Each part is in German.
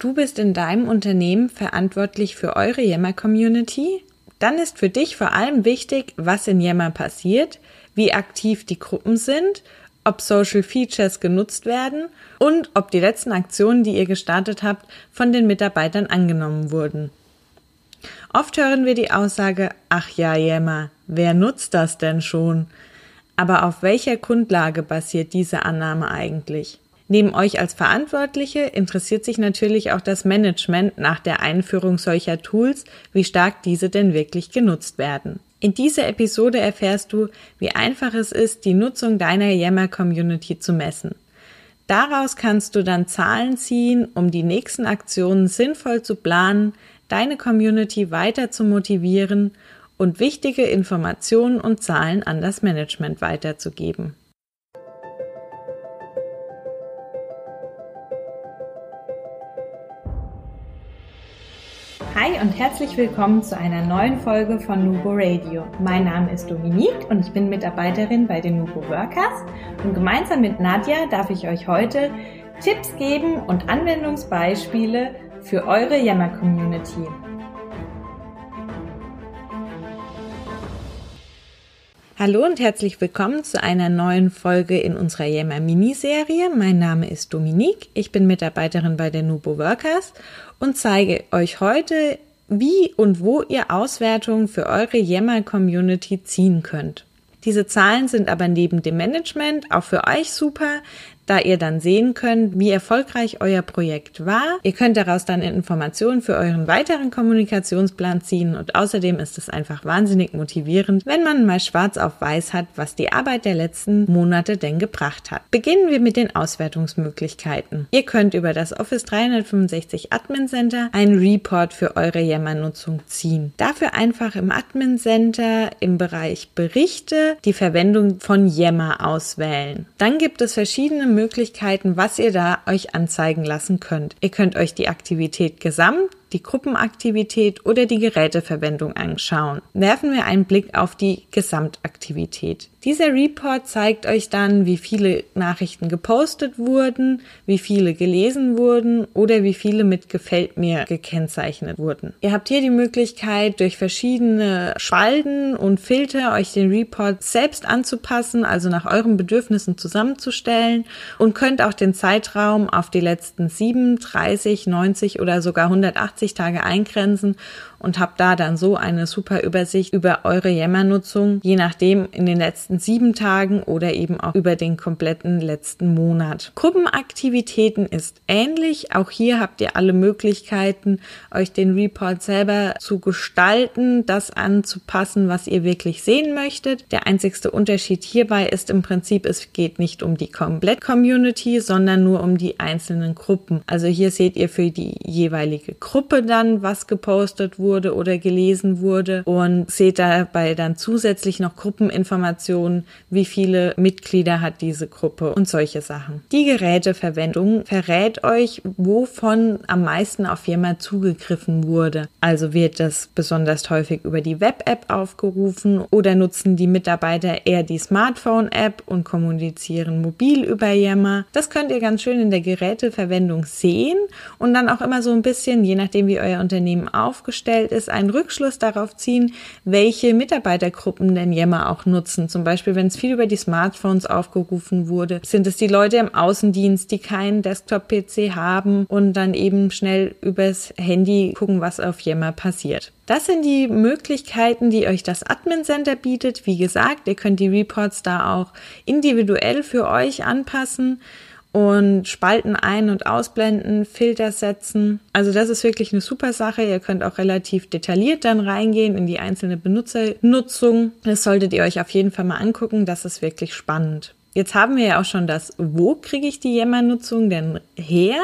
Du bist in deinem Unternehmen verantwortlich für eure Yammer-Community? Dann ist für dich vor allem wichtig, was in Yammer passiert, wie aktiv die Gruppen sind, ob Social Features genutzt werden und ob die letzten Aktionen, die ihr gestartet habt, von den Mitarbeitern angenommen wurden. Oft hören wir die Aussage, ach ja, Yammer, wer nutzt das denn schon? Aber auf welcher Grundlage basiert diese Annahme eigentlich? Neben euch als Verantwortliche interessiert sich natürlich auch das Management nach der Einführung solcher Tools, wie stark diese denn wirklich genutzt werden. In dieser Episode erfährst du, wie einfach es ist, die Nutzung deiner Yammer-Community zu messen. Daraus kannst du dann Zahlen ziehen, um die nächsten Aktionen sinnvoll zu planen, deine Community weiter zu motivieren und wichtige Informationen und Zahlen an das Management weiterzugeben. Und herzlich willkommen zu einer neuen Folge von Nubo Radio. Mein Name ist Dominique und ich bin Mitarbeiterin bei den Nubo Workers und gemeinsam mit Nadja darf ich euch heute Tipps geben und Anwendungsbeispiele für eure Yammer-Community. Hallo und herzlich willkommen zu einer neuen Folge in unserer Yammer Miniserie. Mein Name ist Dominique, ich bin Mitarbeiterin bei den Nubo Workers und zeige euch heute, wie und wo ihr Auswertungen für eure Yammer Community ziehen könnt. Diese Zahlen sind aber neben dem Management auch für euch super, da ihr dann sehen könnt, wie erfolgreich euer Projekt war. Ihr könnt daraus dann Informationen für euren weiteren Kommunikationsplan ziehen und außerdem ist es einfach wahnsinnig motivierend, wenn man mal schwarz auf weiß hat, was die Arbeit der letzten Monate denn gebracht hat. Beginnen wir mit den Auswertungsmöglichkeiten. Ihr könnt über das Office 365 Admin Center einen Report für eure Yammer-Nutzung ziehen. Dafür einfach im Admin Center im Bereich Berichte die Verwendung von Yammer auswählen. Dann gibt es verschiedene Möglichkeiten, was ihr da euch anzeigen lassen könnt. Ihr könnt euch die Aktivität gesamt die Gruppenaktivität oder die Geräteverwendung anschauen. Werfen wir einen Blick auf die Gesamtaktivität. Dieser Report zeigt euch dann, wie viele Nachrichten gepostet wurden, wie viele gelesen wurden oder wie viele mit Gefällt mir gekennzeichnet wurden. Ihr habt hier die Möglichkeit, durch verschiedene Spalten und Filter euch den Report selbst anzupassen, also nach euren Bedürfnissen zusammenzustellen und könnt auch den Zeitraum auf die letzten 7, 30, 90 oder sogar 180 80 Tage eingrenzen und habt da dann so eine super Übersicht über eure Yammer-Nutzung, je nachdem in den letzten sieben Tagen oder eben auch über den kompletten letzten Monat. Gruppenaktivitäten ist ähnlich. Auch hier habt ihr alle Möglichkeiten, euch den Report selber zu gestalten, das anzupassen, was ihr wirklich sehen möchtet. Der einzigste Unterschied hierbei ist im Prinzip, es geht nicht um die Komplett-Community, sondern nur um die einzelnen Gruppen. Also hier seht ihr für die jeweilige Gruppe dann, was gepostet wurde wurde oder gelesen wurde und seht dabei dann zusätzlich noch Gruppeninformationen, wie viele Mitglieder hat diese Gruppe und solche Sachen. Die Geräteverwendung verrät euch, wovon am meisten auf jemand zugegriffen wurde. Also wird das besonders häufig über die Web-App aufgerufen oder nutzen die Mitarbeiter eher die Smartphone-App und kommunizieren mobil über Yammer. Das könnt ihr ganz schön in der Geräteverwendung sehen und dann auch immer so ein bisschen, je nachdem wie euer Unternehmen aufgestellt ist, einen Rückschluss darauf ziehen, welche Mitarbeitergruppen denn Yammer auch nutzen. Zum Beispiel, wenn es viel über die Smartphones aufgerufen wurde, sind es die Leute im Außendienst, die keinen Desktop-PC haben und dann eben schnell übers Handy gucken, was auf Yammer passiert. Das sind die Möglichkeiten, die euch das Admin Center bietet. Wie gesagt, ihr könnt die Reports da auch individuell für euch anpassen und Spalten ein- und ausblenden, Filter setzen. Also das ist wirklich eine super Sache. Ihr könnt auch relativ detailliert dann reingehen in die einzelne Benutzernutzung. Das solltet ihr euch auf jeden Fall mal angucken. Das ist wirklich spannend. Jetzt haben wir ja auch schon das, wo kriege ich die Yammer-Nutzung denn her?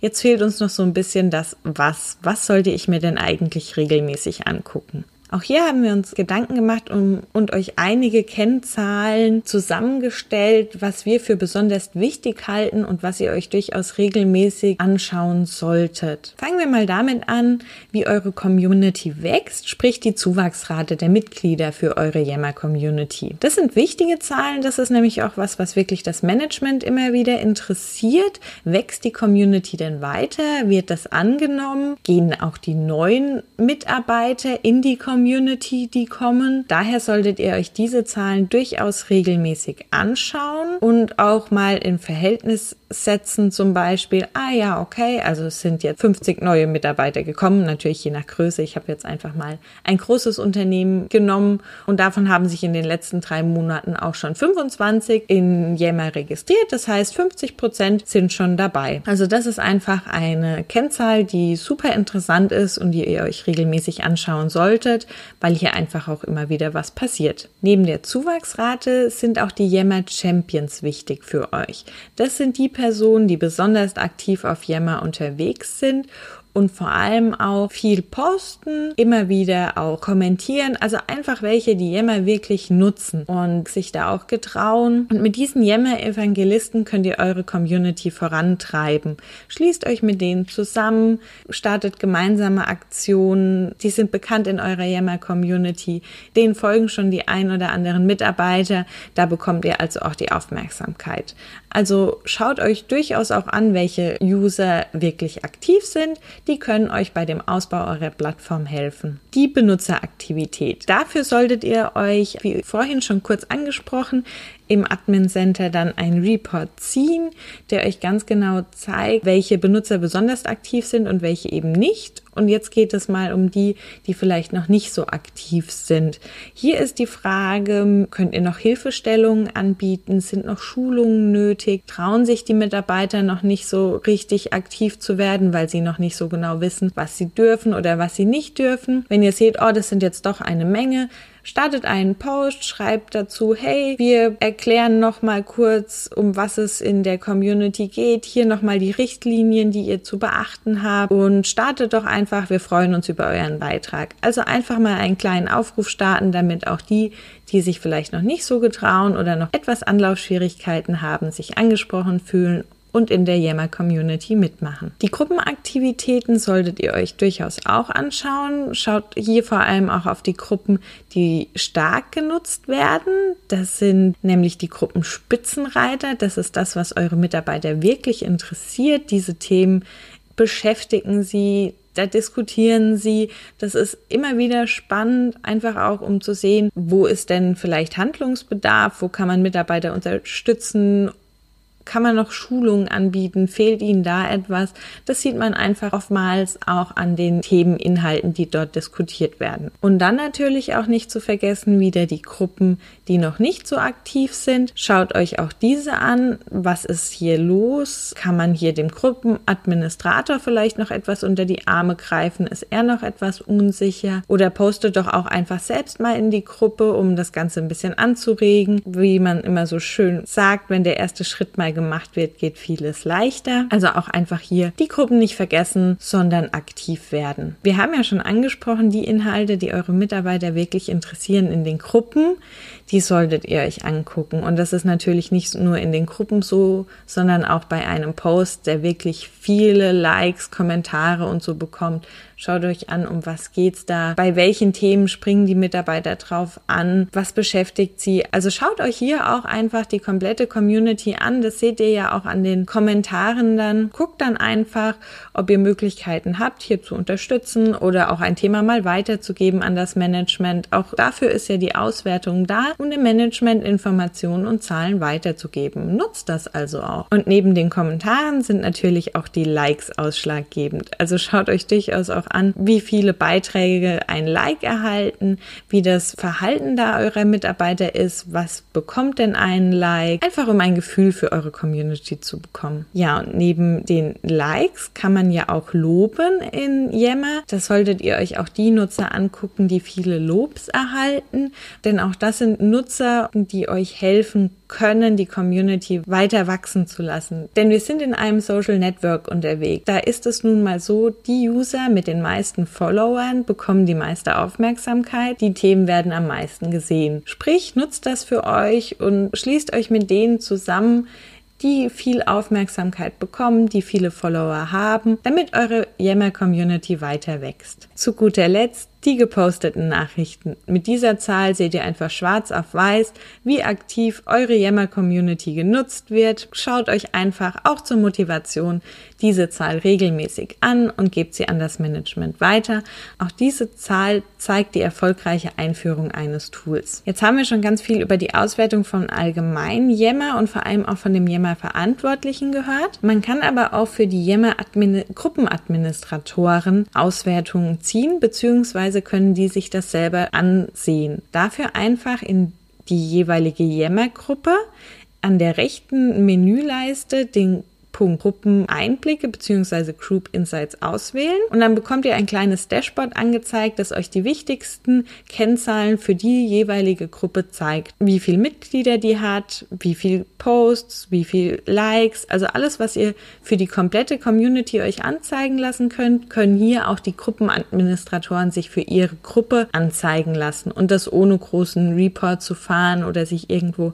Jetzt fehlt uns noch so ein bisschen das Was. Was sollte ich mir denn eigentlich regelmäßig angucken? Auch hier haben wir uns Gedanken gemacht um, und euch einige Kennzahlen zusammengestellt, was wir für besonders wichtig halten und was ihr euch durchaus regelmäßig anschauen solltet. Fangen wir mal damit an, wie eure Community wächst, sprich die Zuwachsrate der Mitglieder für eure Yammer Community. Das sind wichtige Zahlen, das ist nämlich auch was, was wirklich das Management immer wieder interessiert. Wächst die Community denn weiter? Wird das angenommen? Gehen auch die neuen Mitarbeiter in die Community? Community, die kommen. Daher solltet ihr euch diese Zahlen durchaus regelmäßig anschauen und auch mal in Verhältnis setzen, zum Beispiel, ah ja, okay, also es sind jetzt 50 neue Mitarbeiter gekommen, natürlich je nach Größe. Ich habe jetzt einfach mal ein großes Unternehmen genommen und davon haben sich in den letzten drei Monaten auch schon 25 in Yammer registriert. Das heißt, 50 Prozent sind schon dabei. Also das ist einfach eine Kennzahl, die super interessant ist und die ihr euch regelmäßig anschauen solltet, weil hier einfach auch immer wieder was passiert. Neben der Zuwachsrate sind auch die Yammer Champions wichtig für euch. Das sind die Personen, die besonders aktiv auf Yammer unterwegs sind und vor allem auch viel posten, immer wieder auch kommentieren, also einfach welche, die Yammer wirklich nutzen und sich da auch getrauen. Und mit diesen Yammer-Evangelisten könnt ihr eure Community vorantreiben. Schließt euch mit denen zusammen, startet gemeinsame Aktionen, die sind bekannt in eurer Yammer-Community, denen folgen schon die ein oder anderen Mitarbeiter, da bekommt ihr also auch die Aufmerksamkeit. Also schaut euch durchaus auch an, welche User wirklich aktiv sind, die können euch bei dem Ausbau eurer Plattform helfen. Die Benutzeraktivität. Dafür solltet ihr euch, wie vorhin schon kurz angesprochen, im Admin Center dann einen Report ziehen, der euch ganz genau zeigt, welche Benutzer besonders aktiv sind und welche eben nicht. Und jetzt geht es mal um die, die vielleicht noch nicht so aktiv sind. Hier ist die Frage, könnt ihr noch Hilfestellungen anbieten? Sind noch Schulungen nötig? Trauen sich die Mitarbeiter noch nicht so richtig aktiv zu werden, weil sie noch nicht so genau wissen, was sie dürfen oder was sie nicht dürfen? Wenn ihr seht, oh, das sind jetzt doch eine Menge, startet einen Post, schreibt dazu, hey, wir erklären noch mal kurz, um was es in der Community geht, hier noch mal die Richtlinien, die ihr zu beachten habt. Und startet doch einfach, wir freuen uns über euren Beitrag. Also einfach mal einen kleinen Aufruf starten, damit auch die, die sich vielleicht noch nicht so getrauen oder noch etwas Anlaufschwierigkeiten haben, sich angesprochen fühlen und in der Yammer Community mitmachen. Die Gruppenaktivitäten solltet ihr euch durchaus auch anschauen. Schaut hier vor allem auch auf die Gruppen, die stark genutzt werden. Das sind nämlich die Gruppen Spitzenreiter. Das ist das, was eure Mitarbeiter wirklich interessiert. Diese Themen beschäftigen sie, da diskutieren sie. Das ist immer wieder spannend, einfach auch um zu sehen, wo ist denn vielleicht Handlungsbedarf, wo kann man Mitarbeiter unterstützen kann man noch Schulungen anbieten? Fehlt Ihnen da etwas? Das sieht man einfach oftmals auch an den Themeninhalten, die dort diskutiert werden. Und dann natürlich auch nicht zu vergessen, wieder die Gruppen, die noch nicht so aktiv sind. Schaut euch auch diese an. Was ist hier los? Kann man hier dem Gruppenadministrator vielleicht noch etwas unter die Arme greifen? Ist er noch etwas unsicher? Oder postet doch auch einfach selbst mal in die Gruppe, um das Ganze ein bisschen anzuregen. Wie man immer so schön sagt, wenn der erste Schritt mal gemacht wird, geht vieles leichter. Also auch einfach hier die Gruppen nicht vergessen, sondern aktiv werden. Wir haben ja schon angesprochen, die Inhalte, die eure Mitarbeiter wirklich interessieren in den Gruppen, die solltet ihr euch angucken. Und das ist natürlich nicht nur in den Gruppen so, sondern auch bei einem Post, der wirklich viele Likes, Kommentare und so bekommt. Schaut euch an, um was geht's da? Bei welchen Themen springen die Mitarbeiter drauf an? Was beschäftigt sie? Also schaut euch hier auch einfach die komplette Community an. Das seht ihr ja auch an den Kommentaren dann. Guckt dann einfach, ob ihr Möglichkeiten habt, hier zu unterstützen oder auch ein Thema mal weiterzugeben an das Management. Auch dafür ist ja die Auswertung da, um dem Management Informationen und Zahlen weiterzugeben. Nutzt das also auch. Und neben den Kommentaren sind natürlich auch die Likes ausschlaggebend. Also schaut euch durchaus auch an, wie viele Beiträge ein Like erhalten, wie das Verhalten da eurer Mitarbeiter ist, was bekommt denn ein Like, einfach um ein Gefühl für eure Community zu bekommen. Ja, und neben den Likes kann man ja auch loben in Yammer. Das solltet ihr euch auch die Nutzer angucken, die viele Lobs erhalten, denn auch das sind Nutzer, die euch helfen können, die Community weiter wachsen zu lassen. Denn wir sind in einem Social Network unterwegs. Da ist es nun mal so, die User mit den meisten Followern bekommen die meiste Aufmerksamkeit, die Themen werden am meisten gesehen. Sprich, nutzt das für euch und schließt euch mit denen zusammen, die viel Aufmerksamkeit bekommen, die viele Follower haben, damit eure Yammer-Community weiter wächst. Zu guter Letzt die geposteten Nachrichten. Mit dieser Zahl seht ihr einfach schwarz auf weiß, wie aktiv eure Yammer-Community genutzt wird. Schaut euch einfach auch zur Motivation diese Zahl regelmäßig an und gebt sie an das Management weiter. Auch diese Zahl zeigt die erfolgreiche Einführung eines Tools. Jetzt haben wir schon ganz viel über die Auswertung von allgemeinen Yammer und vor allem auch von dem Yammer-Verantwortlichen gehört. Man kann aber auch für die Yammer-Gruppenadministratoren Auswertungen ziehen, beziehungsweise beziehungsweise können die sich das selber ansehen. Dafür einfach in die jeweilige Yammer-Gruppe an der rechten Menüleiste den Punkt Gruppeneinblicke bzw. Group Insights auswählen und dann bekommt ihr ein kleines Dashboard angezeigt, das euch die wichtigsten Kennzahlen für die jeweilige Gruppe zeigt. Wie viele Mitglieder die hat, wie viele Posts, wie viele Likes, also alles, was ihr für die komplette Community euch anzeigen lassen könnt, können hier auch die Gruppenadministratoren sich für ihre Gruppe anzeigen lassen und das ohne großen Report zu fahren oder sich irgendwo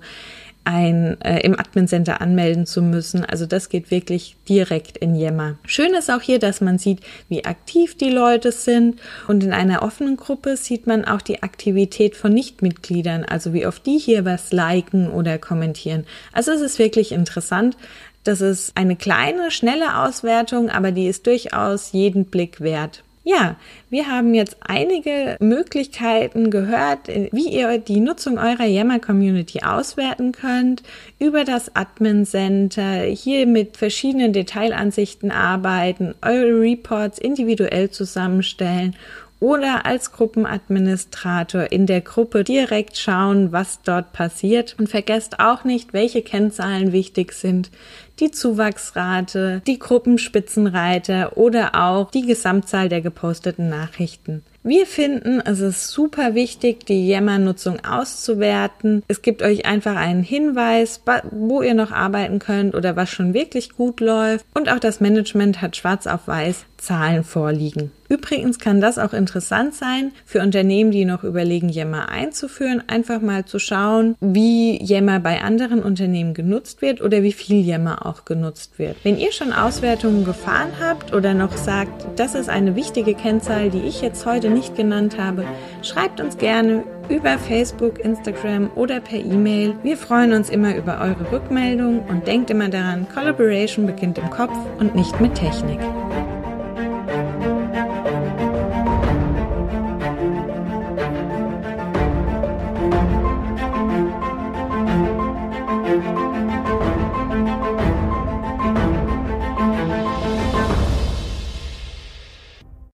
ein, äh, im Admin Center anmelden zu müssen. Also das geht wirklich direkt in Yammer. Schön ist auch hier, dass man sieht, wie aktiv die Leute sind und in einer offenen Gruppe sieht man auch die Aktivität von Nichtmitgliedern, also wie oft die hier was liken oder kommentieren. Also es ist wirklich interessant. Das ist eine kleine, schnelle Auswertung, aber die ist durchaus jeden Blick wert. Ja, wir haben jetzt einige Möglichkeiten gehört, wie ihr die Nutzung eurer Yammer Community auswerten könnt, über das Admin Center, hier mit verschiedenen Detailansichten arbeiten, eure Reports individuell zusammenstellen oder als Gruppenadministrator in der Gruppe direkt schauen, was dort passiert und vergesst auch nicht, welche Kennzahlen wichtig sind, die Zuwachsrate, die Gruppenspitzenreiter oder auch die Gesamtzahl der geposteten Nachrichten. Wir finden, es ist super wichtig, die Yammer-Nutzung auszuwerten. Es gibt euch einfach einen Hinweis, wo ihr noch arbeiten könnt oder was schon wirklich gut läuft. Und auch das Management hat schwarz auf weiß Zahlen vorliegen. Übrigens kann das auch interessant sein für Unternehmen, die noch überlegen, Yammer einzuführen, einfach mal zu schauen, wie Yammer bei anderen Unternehmen genutzt wird oder wie viel Yammer auch genutzt wird. Wenn ihr schon Auswertungen gefahren habt oder noch sagt, das ist eine wichtige Kennzahl, die ich jetzt heute nicht genannt habe, schreibt uns gerne über Facebook, Instagram oder per E-Mail. Wir freuen uns immer über eure Rückmeldung und denkt immer daran, Collaboration beginnt im Kopf und nicht mit Technik.